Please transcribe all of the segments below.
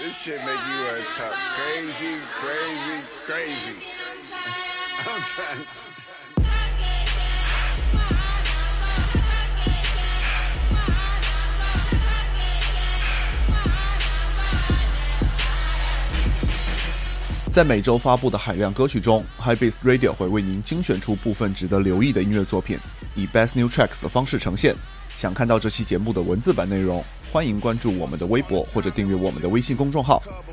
This shit make you want to talk crazy, crazy, crazy. I'm trying to. 在每周发布的海量歌曲中，High Bass Radio 会为您精选出部分值得留意的音乐作品，以 Best New Tracks 的方式呈现。想看到这期节目的文字版内容，欢迎关注我们的微博或者订阅我们的微信公众号。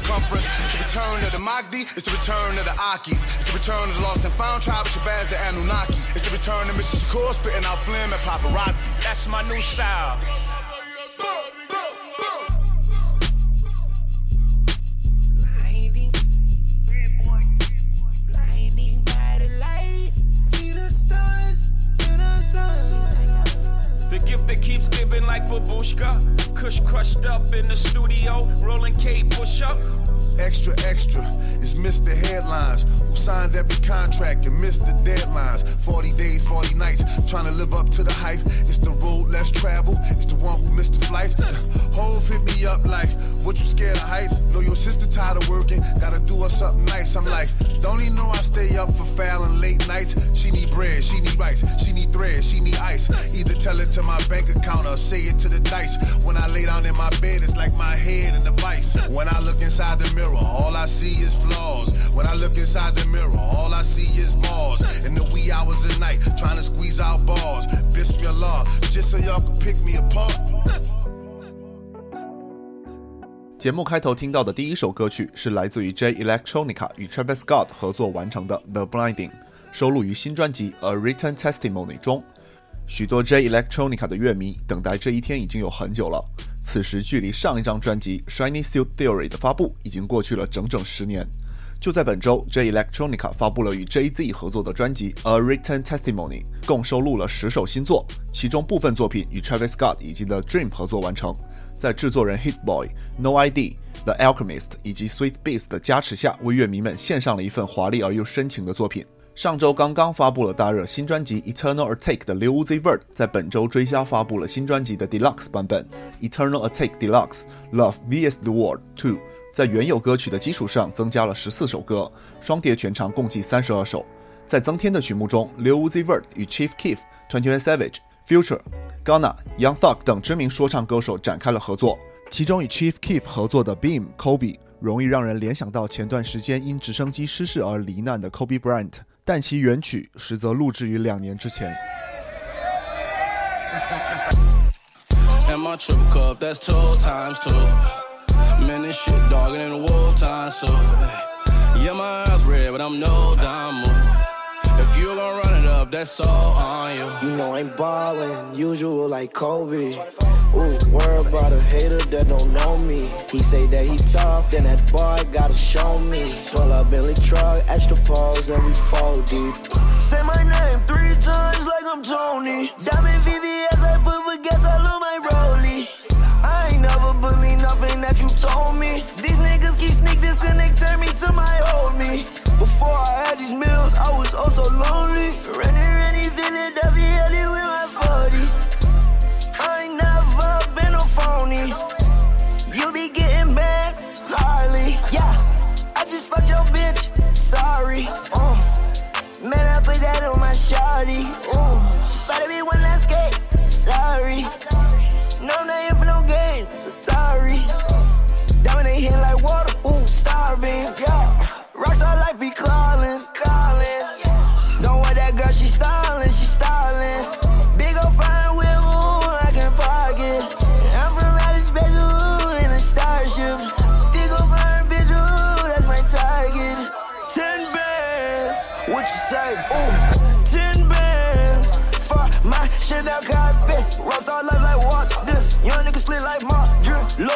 circumference. It's the return of the Mahdi. It's the return of the Akis. It's the return of the lost and found tribe of Shabazz, the Anunnakis. It's the return of Mr. Shakur spitting out phlegm and paparazzi. That's my new style. Blinding, blinding by the light. See the stars in the sun. Gift that keeps giving like babushka. Kush crushed up in the studio. Rolling K push up. Extra, extra. It's Mr. Headlines who signed every contract and missed the deadlines. 40 days, 40 nights, trying to live up to the hype. It's the road less traveled. It's the one who missed the flights. Hove hit me up like, what you scared of heights? Know your sister tired of working, gotta do her something nice. I'm like, don't even know I stay up for Fallon late nights. She need bread, she need rice, she need thread, she need ice. Either tell it to my bank account or say it to the dice. When I lay down in my bed, it's like my head in a vice. When I look inside the mirror, all I see is flaws. When I look inside the mirror, all I see is balls. In the wee hours of night, trying to squeeze out bars. Bismillah, just so y'all can pick me apart. 节目开头听到的第一首歌曲是来自于 J Electronica 与 Travis Scott 合作完成的《The Blinding》，收录于新专辑《A Written Testimony》中。许多 J Electronica 的乐迷等待这一天已经有很久了。此时距离上一张专辑《Shiny Suit Theory》的发布已经过去了整整十年。就在本周，J Electronica 发布了与 J Z 合作的专辑《A Written Testimony》，共收录了十首新作，其中部分作品与 Travis Scott 以及 The Dream 合作完成。在制作人 Hit Boy、No ID、The Alchemist 以及 Sweet Beast 的加持下，为乐迷们献上了一份华丽而又深情的作品。上周刚刚发布了大热新专辑《Eternal Attack》的 Lil Uzi Vert，在本周追加发布了新专辑的 Deluxe 版本《Eternal Attack Deluxe Love vs the World 2》。在原有歌曲的基础上增加了十四首歌，双碟全长共计三十二首。在增添的曲目中，Lil Uzi Vert 与 Chief Keef、Twenty One Savage、Future、Ghana、Young Thug 等知名说唱歌手展开了合作。其中与 Chief Keef 合作的 Beam、Kobe 容易让人联想到前段时间因直升机失事而罹难的 Kobe Bryant，但其原曲实则录制于两年之前。Man, this shit dogging in the war time, so yeah, my eyes red, but I'm no dime. Oh. If you gon' run it up, that's all on you. You know I'm ballin', usual like Kobe. Ooh, worry about a hater that don't know me. He say that he tough, then that boy gotta show me. Pull up Billy truck, extra pose, and we fall deep. Say my name three times like I'm Tony. Diamond VVS, I put baguettes all on my rollie. That you told me. These niggas keep sneak this and they turn me to my old me. Before I had these meals, I was oh so lonely. Running, running, Philadelphia, with my 40. I ain't never been no phony. You be getting bands, Harley. Yeah, I just fucked your bitch. Sorry. Uh, man, I put that on my shawty. Ooh, fight me one last skate. Sorry. No, I'm not here for no games. Atari. They like water. Ooh, starbeam. Yeah. Rockstar life be calling, calling. Don't want that girl, she styling,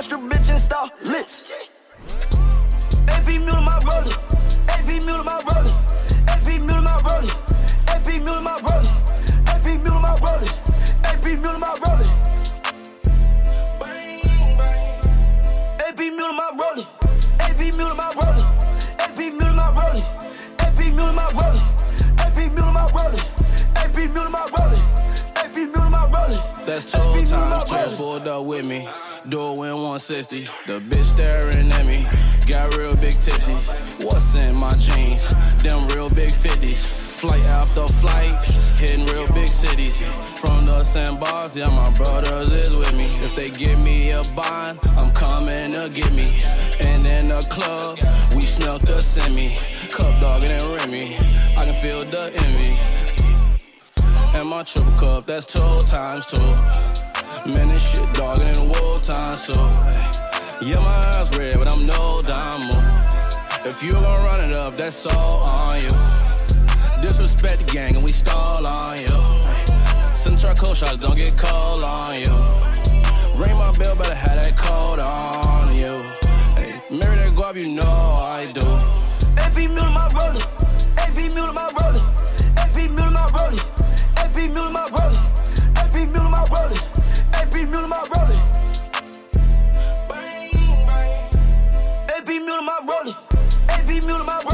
Lustre bitch install list. AP Mule my rolling. AP Mule my rolling. AP Mule my rolling. AP Mule my rolling. AP Mule my rolling. AP Mule my rolling. AP Mule my rolling. AP Mule my rolling. AP Mule my rolling. AP Mule my rolling. AP Mule my rolling. AP Mule my rolling. AP Mule my rolling. That's two times. Transport up with me. Do it in 160. The bitch staring at me. Got real big titties. What's in my jeans? Them real big 50s. Flight after flight, hitting real big cities. From the sandbars, yeah, my brothers is with me. If they give me a bond, I'm coming to get me. And in the club, we snuck the semi. Cup dogging and Remy. I can feel the envy. And my triple cup, that's two times two. Man, this shit dogging in the war time, so. hey. Yeah, my eyes red, but I'm no damo. If you gon' run it up, that's all on you. Disrespect the gang and we stall on you. Hey. Send charcoal shots, don't get cold on you. Ring my bell, better have that coat on you. Hey, marry that guap, you know I do. AP Mule my rolling. AP Mule my rolling. AP Mule my rolling. AP Mule my rolling. AP Mule my rolling muting my rolling. Bang, bang. AB Mule my rolling. My rolling.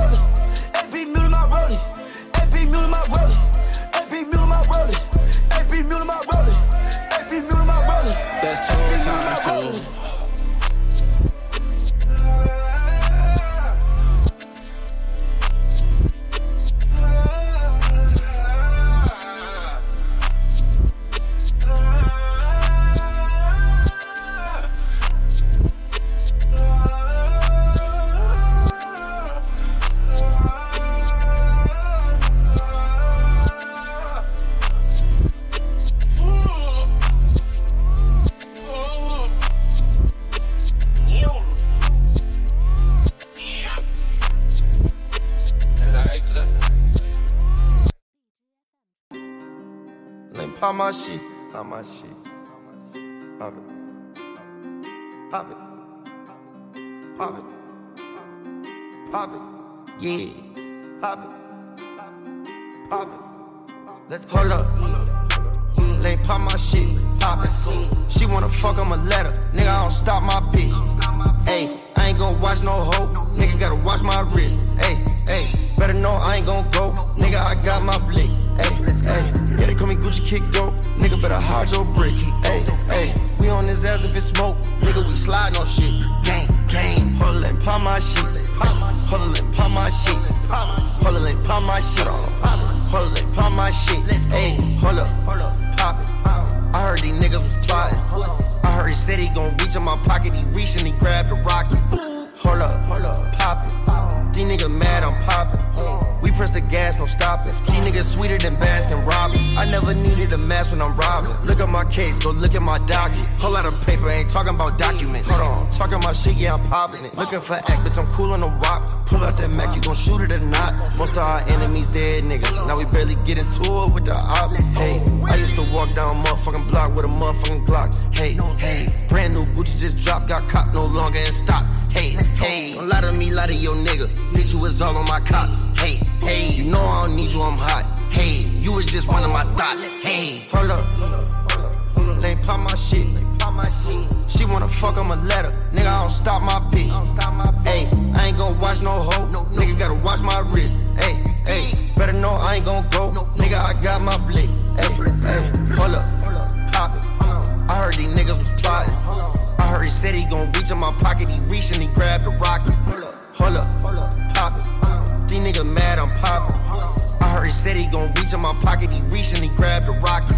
My shit, pop it. Pop it. Pop it. Pop it. Yeah. Pop it. Pop it. Let's hold up. Lay pop my shit, pop it. She wanna fuck, I'ma let her. Nigga, I don't stop my bitch. Ayy, I ain't gon' watch no hoe. Nigga, gotta watch my wrist. Ayy, ayy, better know I ain't gon' go. Nigga, I got my blick. Ayy, ayy, yeah, they call me Gucci Kick Go. Nigga, better hide your brick. Ayy, ayy, we on this ass if it's smoke. Nigga, we slide on shit. Gang, gang, hold it, pop my shit. Hold it, pop my shit. Hold it, pop my shit. Hold it, pop my shit. Ayy, hold up, hold up, pop it. I heard these niggas was plotting. I heard he said he gon' reach in my pocket. He reached and he grabbed the rocket. Hold up, hold up, pop it. These niggas mad, I'm popping. We press the gas, no stopping. These niggas sweeter than Baskin Robbins. I never needed a mask when I'm robbing. Look at my case, go look at my docket. Whole lot of paper, ain't talking about documents. Hold on, talking about shit, yeah, I'm popping it. Looking for act, bitch, I'm cool on the wop. Pull out that Mac, you gon' shoot it or not. Most of our enemies dead niggas. Now we barely get into it with the ops. Hey, I used to walk down motherfucking block with a motherfucking Glock. Hey, hey, brand new Gucci just dropped, got caught no longer in stock. Hey, hey, don't lie to me, lie to your nigga. Bitch, you was all on my cops. Hey, hey, you know I don't need you, I'm hot. Hey, you was just one of my thoughts. Hey, hold up. They pop my shit. Pop my shit. She wanna fuck, I'ma let her. Nigga, I don't stop my bitch. Hey, I ain't gon' watch no hoe. Nigga, gotta watch my wrist. Hey, hey, better know I ain't gon' go. Nigga, I got my blick. Hey, hey, hold up, pop it. I heard these niggas was plotting. I heard he said he gon' reach in my pocket. He reached and he grabbed the rocket. Hold up, hold up, pop it. These niggas mad, I'm popping. I heard he said he gon' reach in my pocket. He reached and he grabbed the rocket.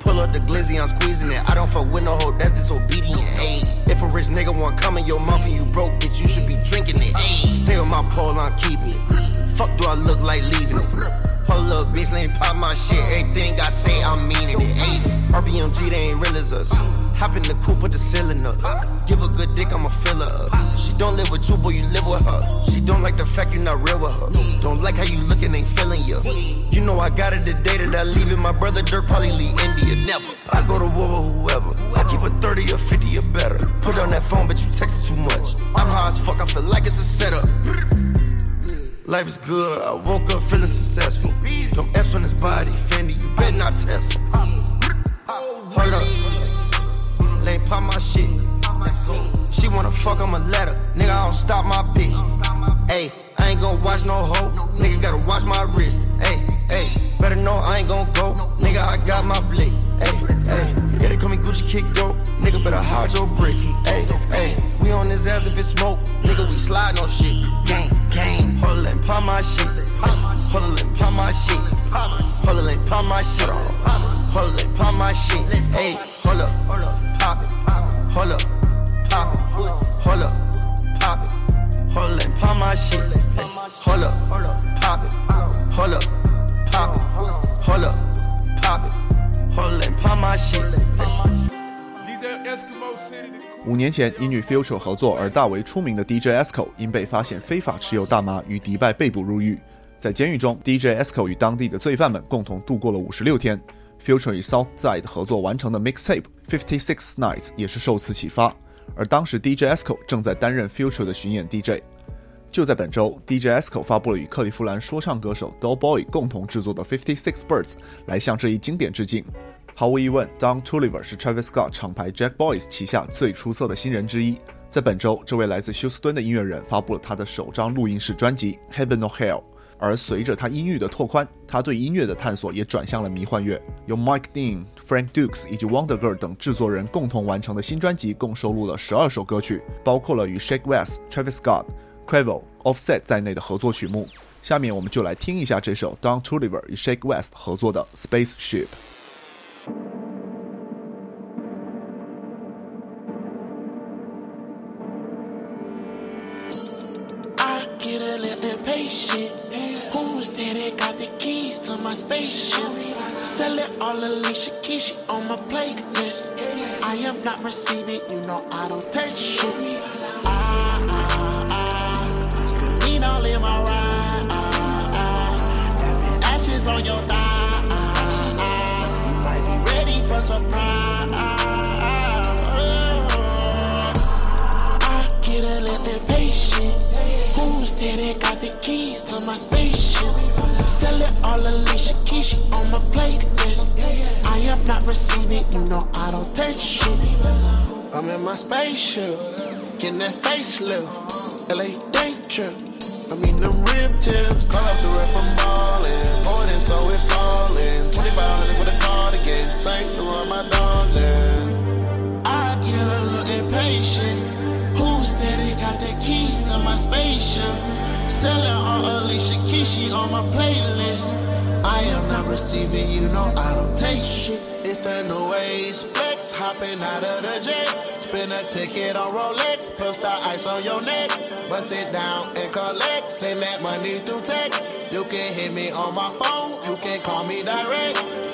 Pull up the glizzy, I'm squeezing it. I don't fuck with no hoe, that's disobedient. Ayy, if a rich nigga want come in your mouth and you broke, bitch, you should be drinking it. Ayy, stay on my pole, I'm keeping it. Fuck, do I look like leaving it? Hold up, bitch, let me pop my shit. Everything I say, I mean it. Ayy, RBMG, they ain't real as us. Hop in the coupe, put the ceiling up. Give a good dick, I'ma fill her up. She don't live with you, boy, you live with her. She don't like the fact you're not real with her. Don't like how you looking, ain't feeling you. You know I got it the day that I leave it. My brother Dirk probably leave India. Never. I go to war with whoever. I keep a 30 or 50 or better. Put on that phone, but you text too much. I'm high as fuck, I feel like it's a setup. Life is good, I woke up feeling successful. Them F's on his body, Fendi, you better not test him. Hold up, lane pop my shit. She wanna fuck, I'ma let her. Nigga, I don't stop my bitch. Ayy, I ain't gon' watch no hoe. Nigga, gotta watch my wrist. Ayy, ayy, better know I ain't gon' go. Nigga, I got my blick. Ayy, ayy, yeah, they call me Gucci Kick Dope. Nigga, better hide your brick. Hey, hey, we on his ass if it's smoke. Nigga, we slide on shit. Gang, gang. Hold and pop my shit. Hold and pop my shit. Hold and pop my shit. Hold and pop my shit. Ayy, hold up, hold up, pop it. Hold up, pop it. Hold up, pop it. Hold and pop my shit. Hey, hold up, pop it. Hold up, pop it. Hold up, pop it. My shit. 五年前，因与 Future 合作而大为出名的 DJ Esco 因被发现非法持有大麻，于迪拜被捕入狱。在监狱中，DJ Esco 与当地的罪犯们共同度过了五十六天。Future 与 Southside 合作完成的 mixtape Fifty Six Nights 也是受此启发。而当时 DJ Esco 正在担任 Future 的巡演 DJ。就在本周，DJ Esco 发布了与克利夫兰说唱歌手 Doll Boy 共同制作的 Fifty Six Birds 来向这一经典致敬。毫无疑问，Don Toliver 是 Travis Scott 厂牌 Jack Boys 旗下最出色的新人之一。在本周，这位来自休斯敦的音乐人发布了他的首张录音室专辑《Heaven or Hell》。而随着他音域的拓宽，他对音乐的探索也转向了迷幻乐。由 Mike Dean、Frank Dukes 以及 Wonder Girl 等制作人共同完成的新专辑，共收录了十二首歌曲，包括了与 Shake West、Travis Scott、Quavo、Offset 在内的合作曲目。下面我们就来听一下这首 Don Toliver Sheck Wes i am not receiving, you know I don't take shit. Your thigh. Ah. You might be ready for surprise. I get a little impatient. Who's that that got the keys to my spaceship? Selling all Alicia Keys, she on my playlist. I am not receiving, you know I don't take shit. I'm in my spaceship, getting that facelift. LA day trip. I mean them rib tips. Call up the ref from ballin'. In so it fallin'. 2500 for the cardigan. Sank to run my dogs in. I get a little impatient. Who's steady got the keys to my spaceship. Selling on Alicia she on my playlist. I am not receiving, you know I don't take shit. It's the new flex, hopping out of the jet. Spin a ticket on Rolex, plus the ice on your neck. Bust it down and collect, send that money through text. You can hit me on my phone, you can call me direct.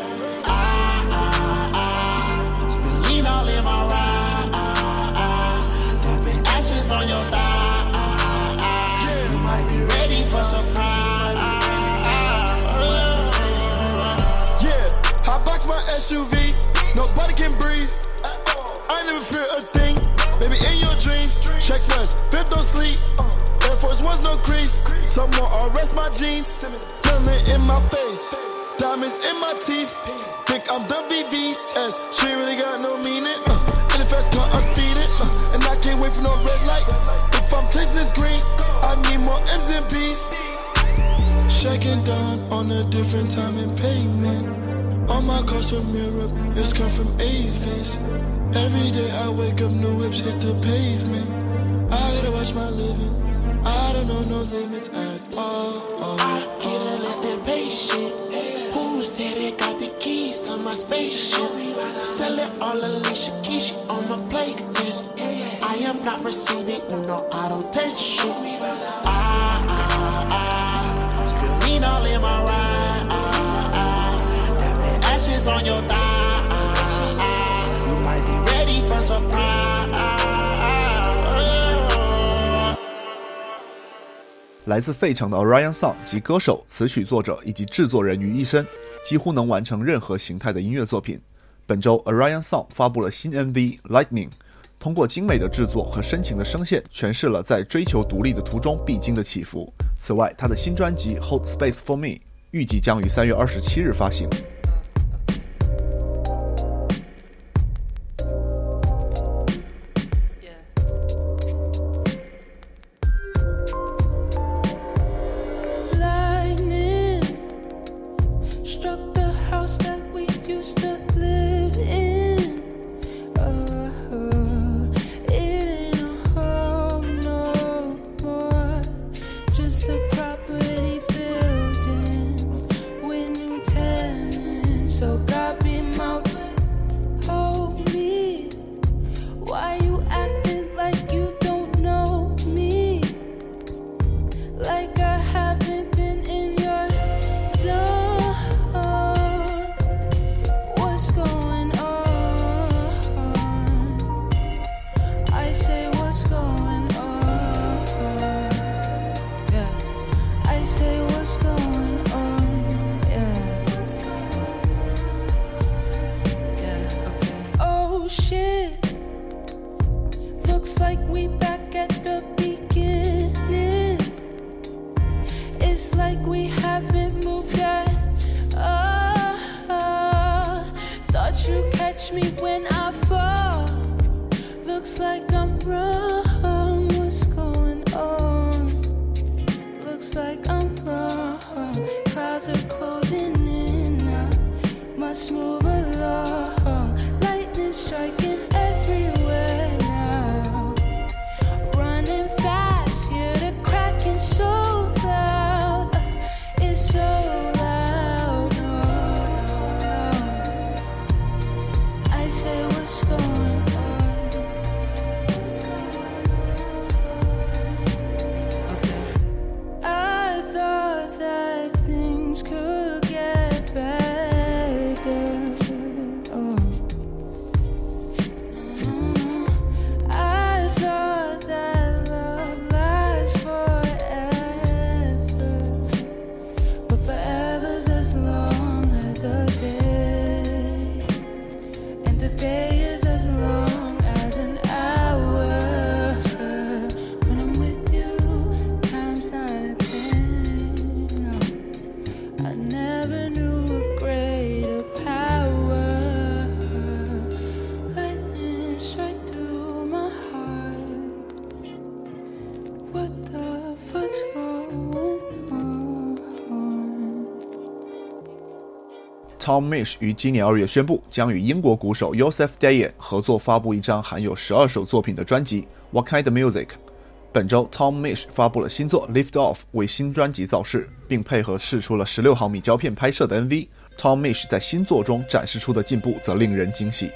Fear a thing, maybe in your dreams. Check West, fifth don't sleep. Air Force One's no crease. Someone arrest my jeans. Feeling in my face, diamonds in my teeth. Think I'm the VVS, she really got no meaning. Uh, in the fast car, I'm speeding, uh, and I can't wait for no red light. If I'm chasing this green, I need more M's than B's. Shaking down on a different time and payment. All my cars from Europe, it's come from Avis. Every day I wake up, new whips hit the pavement. I gotta watch my living. I don't know no limits at all. I get a little impatient. Who's that? Got the keys to my spaceship. Selling all Alicia Keys, on my playlist. I am not receiving, you know I don't take shit. Ah, ah, ah. Spill lean all in my ride. on your die you might be ready for surprise. 来自费城的 orion song 集歌手词曲作者以及制作人于一身几乎能完成任何形态的音乐作品。本周 orion song 发布了新 mv lightning 通过精美的制作和深情的声线诠释了在追求独立的途中必经的起伏。此外他的新专辑 hold space for me 预计将于三月二十七日发行。shit. Looks like we back at the beginning. It's like we haven't moved yet. Uh, thought you'd catch me when I fall. Looks like I'm wrong. What's going on? Looks like I'm wrong. Clouds are closing in. Must move demonstrate. Tom Misch 于今年二月宣布，将与英国鼓手 Yosef d a y e 合作发布一张含有十二首作品的专辑《What Kind of Music》。本周，Tom Misch 发布了新作《Lift Off》，为新专辑造势，并配合试出了十六毫米胶片拍摄的 MV。Tom Misch 在新作中展示出的进步则令人惊喜。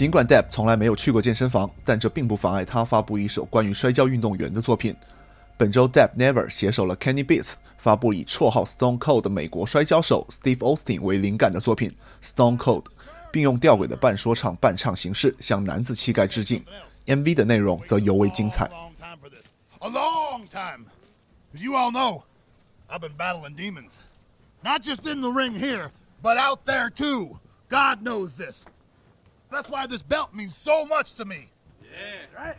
尽管 Deb 从来没有去过健身房，但这并不妨碍他发布一首关于摔跤运动员的作品。本周，Deb Never 携手了 Kenny Beats 发布以绰号 Stone Cold 的美国摔跤手 Steve Austin 为灵感的作品 Stone Cold，并用吊诡的半说唱半唱形式向男子气概致敬。MV 的内容则尤为精彩。A long time. As you all know, I've been battling demons. Not just in the ring here, but out there too. God knows this. That's why this belt means so much to me. Yeah. Right?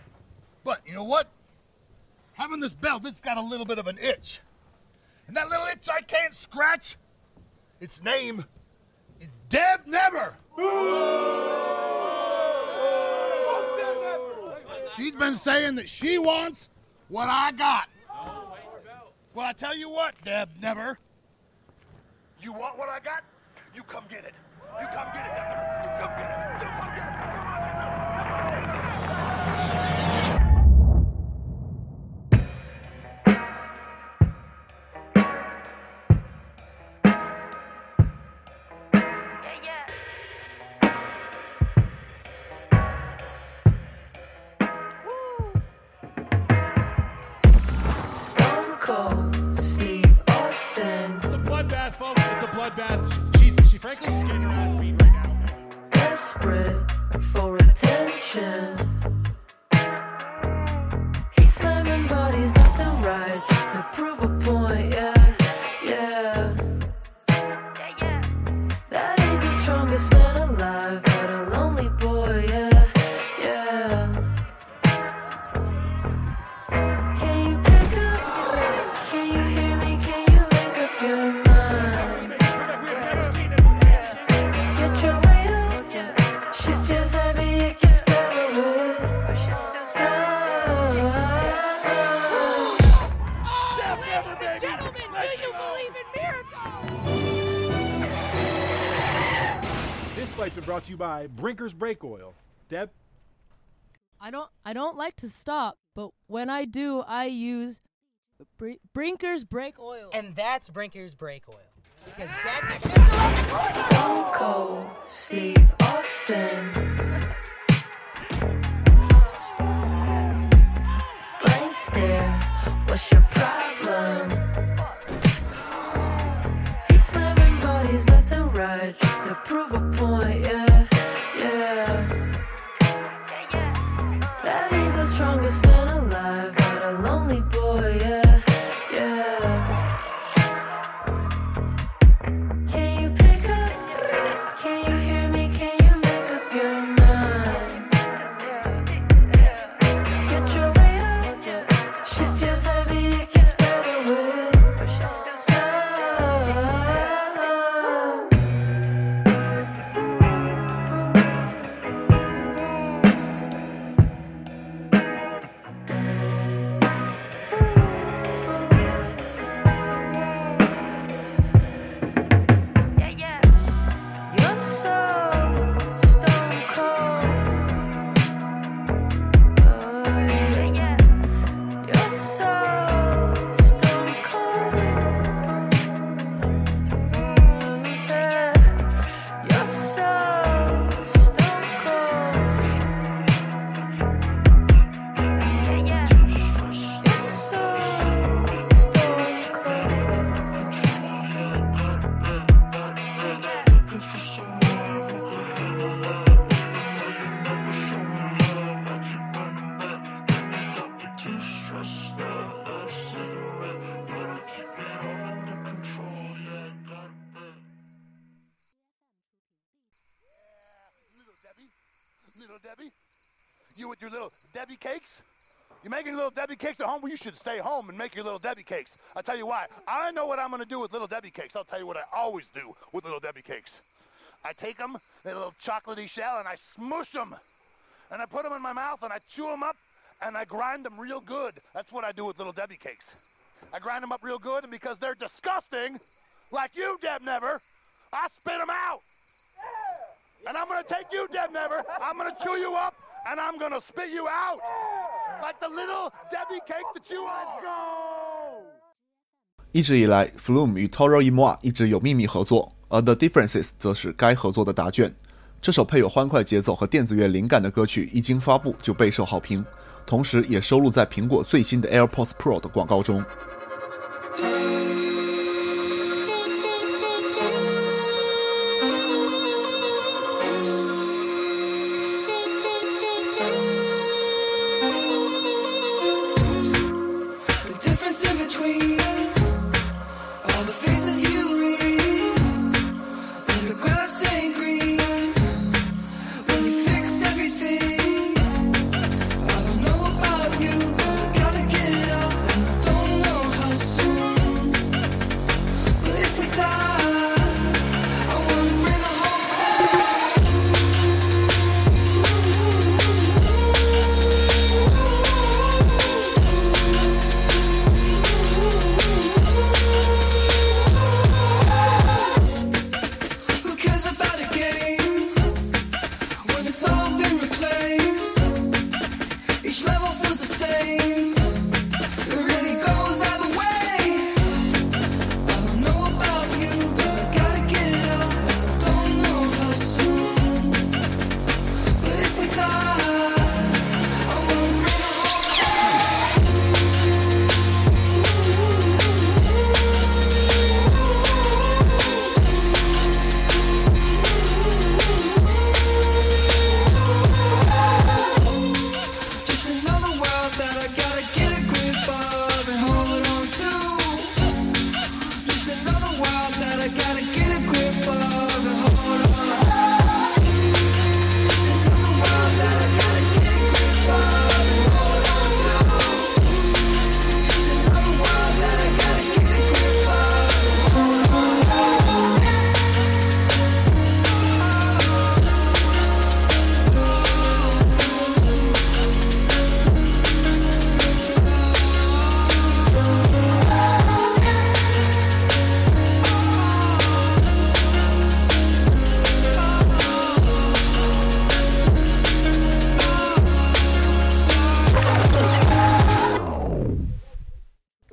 But you know what? Having this belt, it's got a little bit of an itch. And that little itch I can't scratch, its name is Deb Never. She's been saying that she wants what I got. Well, I tell you what, Deb Never. You want what I got? You come get it. You come get it, Deb Never. You come get it. Bloodbath. She frankly, she's getting her ass beat right now. Desperate for attention. Brinker's Brake Oil. Deb? I don't I don't like to stop, but when I do, I use Br- Brinker's brake oil. And that's Brinker's brake oil. Because that gets you cakes at home? Well, you should stay home and make your little Debbie cakes. I'll tell you why. I know what I'm going to do with little Debbie cakes. I'll tell you what I always do with little Debbie cakes. I take them, in a little chocolatey shell, and I smush them. And I put them in my mouth, and I chew them up, and I grind them real good. That's what I do with little Debbie cakes. I grind them up real good, and because they're disgusting, like you, Deb Never, I spit them out. And I'm gonna take you, Deb Never. I'm gonna chew you up, and I'm gonna spit you out. like the little Debbie cake that you want. Go. 一直以来，Flume 与 Toro Emoa 一直有秘密合作，而 The Differences 则是该合作的答卷。这首配有欢快节奏和电子乐灵感的歌曲一经发布就备受好评，同时也收录在苹果最新的 AirPods Pro 的广告中。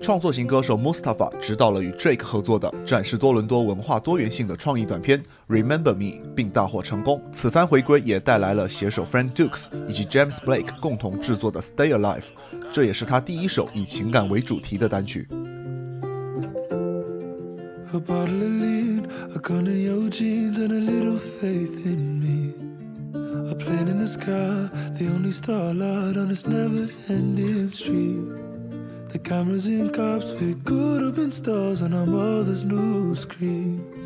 创作型歌手 mustafa 执导了与 drake 合作的展示多伦多文化多元性的创意短片 remember me 并大获成功此番回归也带来了携手 frank dukes 以及 james blake 共同制作的 stay alive 这也是他第一首以情感为主题的单曲 a bottle of a gun yo jeans and a little faith in me a plane in the sky the only starlight on this neverending tree The cameras in cops, we could have been stars on our mother's news screens.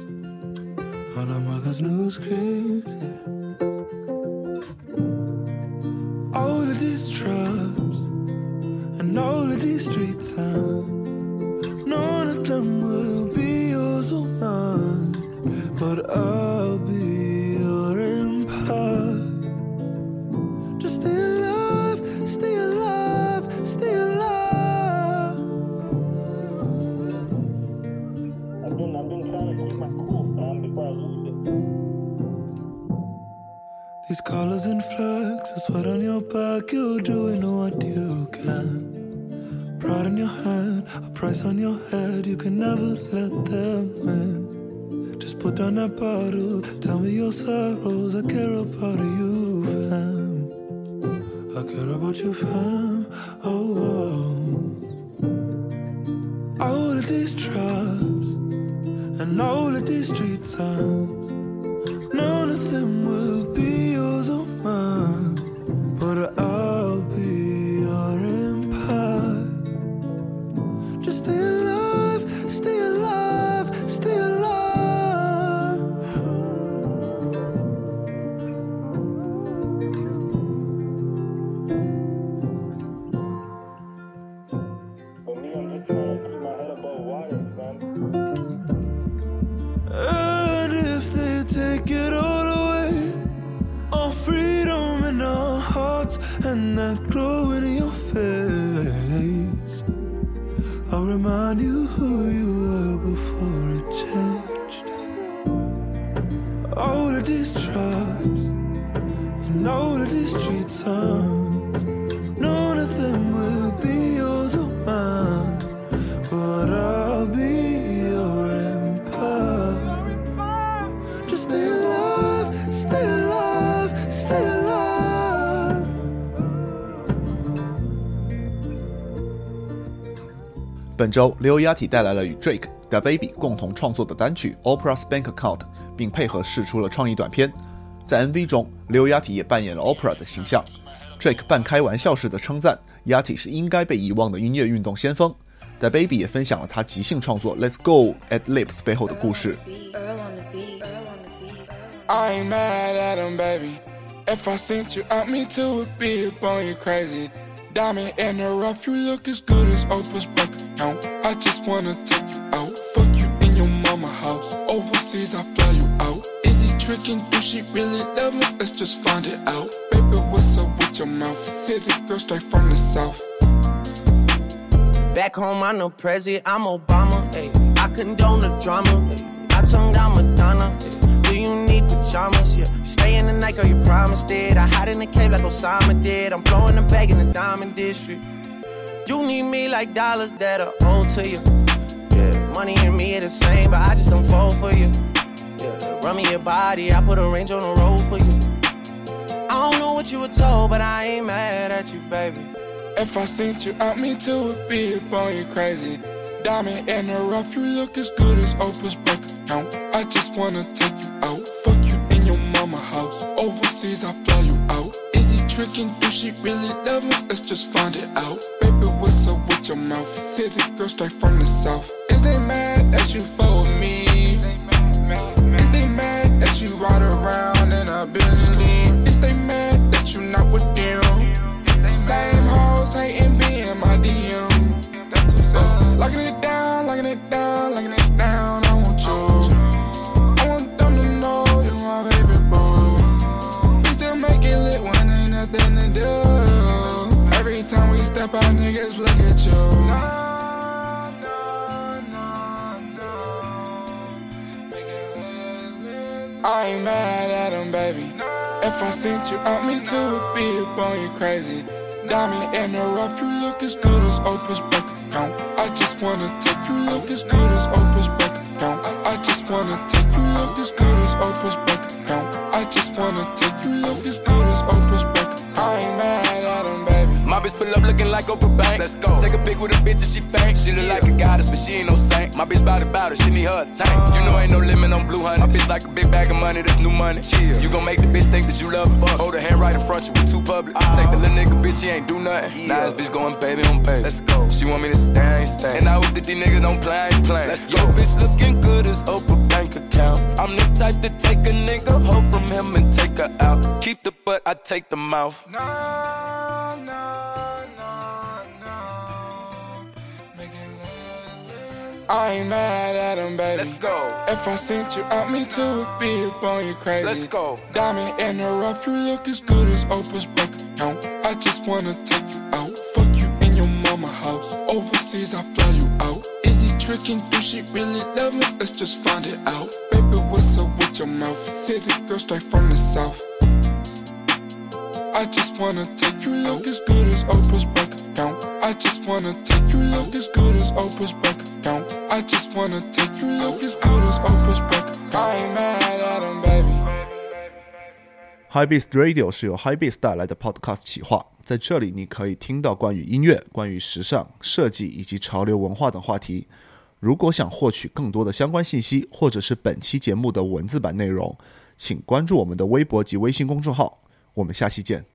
On our mother's news screens. All of these traps and all of these street signs, none of them will be yours or mine, but I'll be. I knew who you were before it changed. All of these tribes and all of these streets. times. 本周，Lil Yachty 带来了与 Drake、Da Baby 共同创作的单曲《Oprah's Bank Account》，并配合试出了创意短片。在 MV 中，Lil Yachty 也扮演了 Oprah 的形象。Drake 半开玩笑式的称赞 Yachty 是应该被遗忘的音乐运动先锋。Da Baby 也分享了他即兴创作《Let's Go at Lips》背后的故事。I ain't mad at him, baby. If I sent you out, me too would be up on you crazy. Diamond in the rough, you look as good as Oprah's bank I just wanna take you out, fuck you in your mama house. Overseas, I fly you out. Is he tricking? Do she really love me? Let's just find it out. Baby, what's up with your mouth? City girl straight from the south. Back home, I'm no president, I'm Obama. Ay. I condone the drama. Ay. I tongue down Madonna. Ay. Do you need pajamas? Yeah. Stay in the night, girl, you promised it. I hide in the cave like Osama did. I'm blowing the bag in the diamond district. You need me like dollars that are owed to you. Yeah, money and me are the same, but I just don't fall for you. Yeah, run me your body, I put a range on the road for you. I don't know what you were told, but I ain't mad at you, baby. If I sent you out, me would be up on you crazy. Diamond in the rough, you look as good as Oprah's bank account. I just wanna take you out, fuck you in your mama house. Overseas, I fly you out. Is he tricking? Do she really love me? Let's just find it out. What's up with your mouth? City girl straight from the south. Is they mad that you with me? Is they mad that you ride crazy. Diamond in the rough, you look as good as Oprah's bank account. I just wanna take you look as good as Oprah's bank account. I, I just wanna take you look as good as Oprah's bank account. I just wanna take you look as good as Oprah's bank account. I ain't mad at him, baby. My bitch pull up looking like Oprah Bank. Let's go. Take a pic with a bitch and she faint. She look like a goddess, but she ain't no saint. My bitch bout it, bout it, bitch going baby on baby. Let's go. She want me to stay, I ain't stay. And I hope that these niggas don't play, I ain't playing. Let's go. Yo, bitch looking good as Oprah bank account. I'm the type to take a nigga hoe from him and take her out. Keep the butt, I take the mouth. No, no, no, no. Make it live, live. I ain't mad at him, baby. Let's go. If I sent you out, me too would be up on you crazy. Let's go. Diamond in the rough, you look as good as Oprah's bank account. I just wanna take you out, house. Overseas, I fly you out. Is he tricking? Do she really love me? Let's just find it out. Baby, what's up with your mouth? City girl straight from the south. I just wanna take you low, as good as Oprah's bank account. I just wanna take you low, as good as Oprah's bank account. I just wanna take you low, as good as Oprah's bank account. I ain't mad at him, baby. Hypebeast Radio 是由 Hypebeast 带来的 Podcast 企划。在这里你可以听到关于音乐、关于时尚、设计以及潮流文化等话题。如果想获取更多的相关信息，或者是本期节目的文字版内容，请关注我们的微博及微信公众号。我们下期见。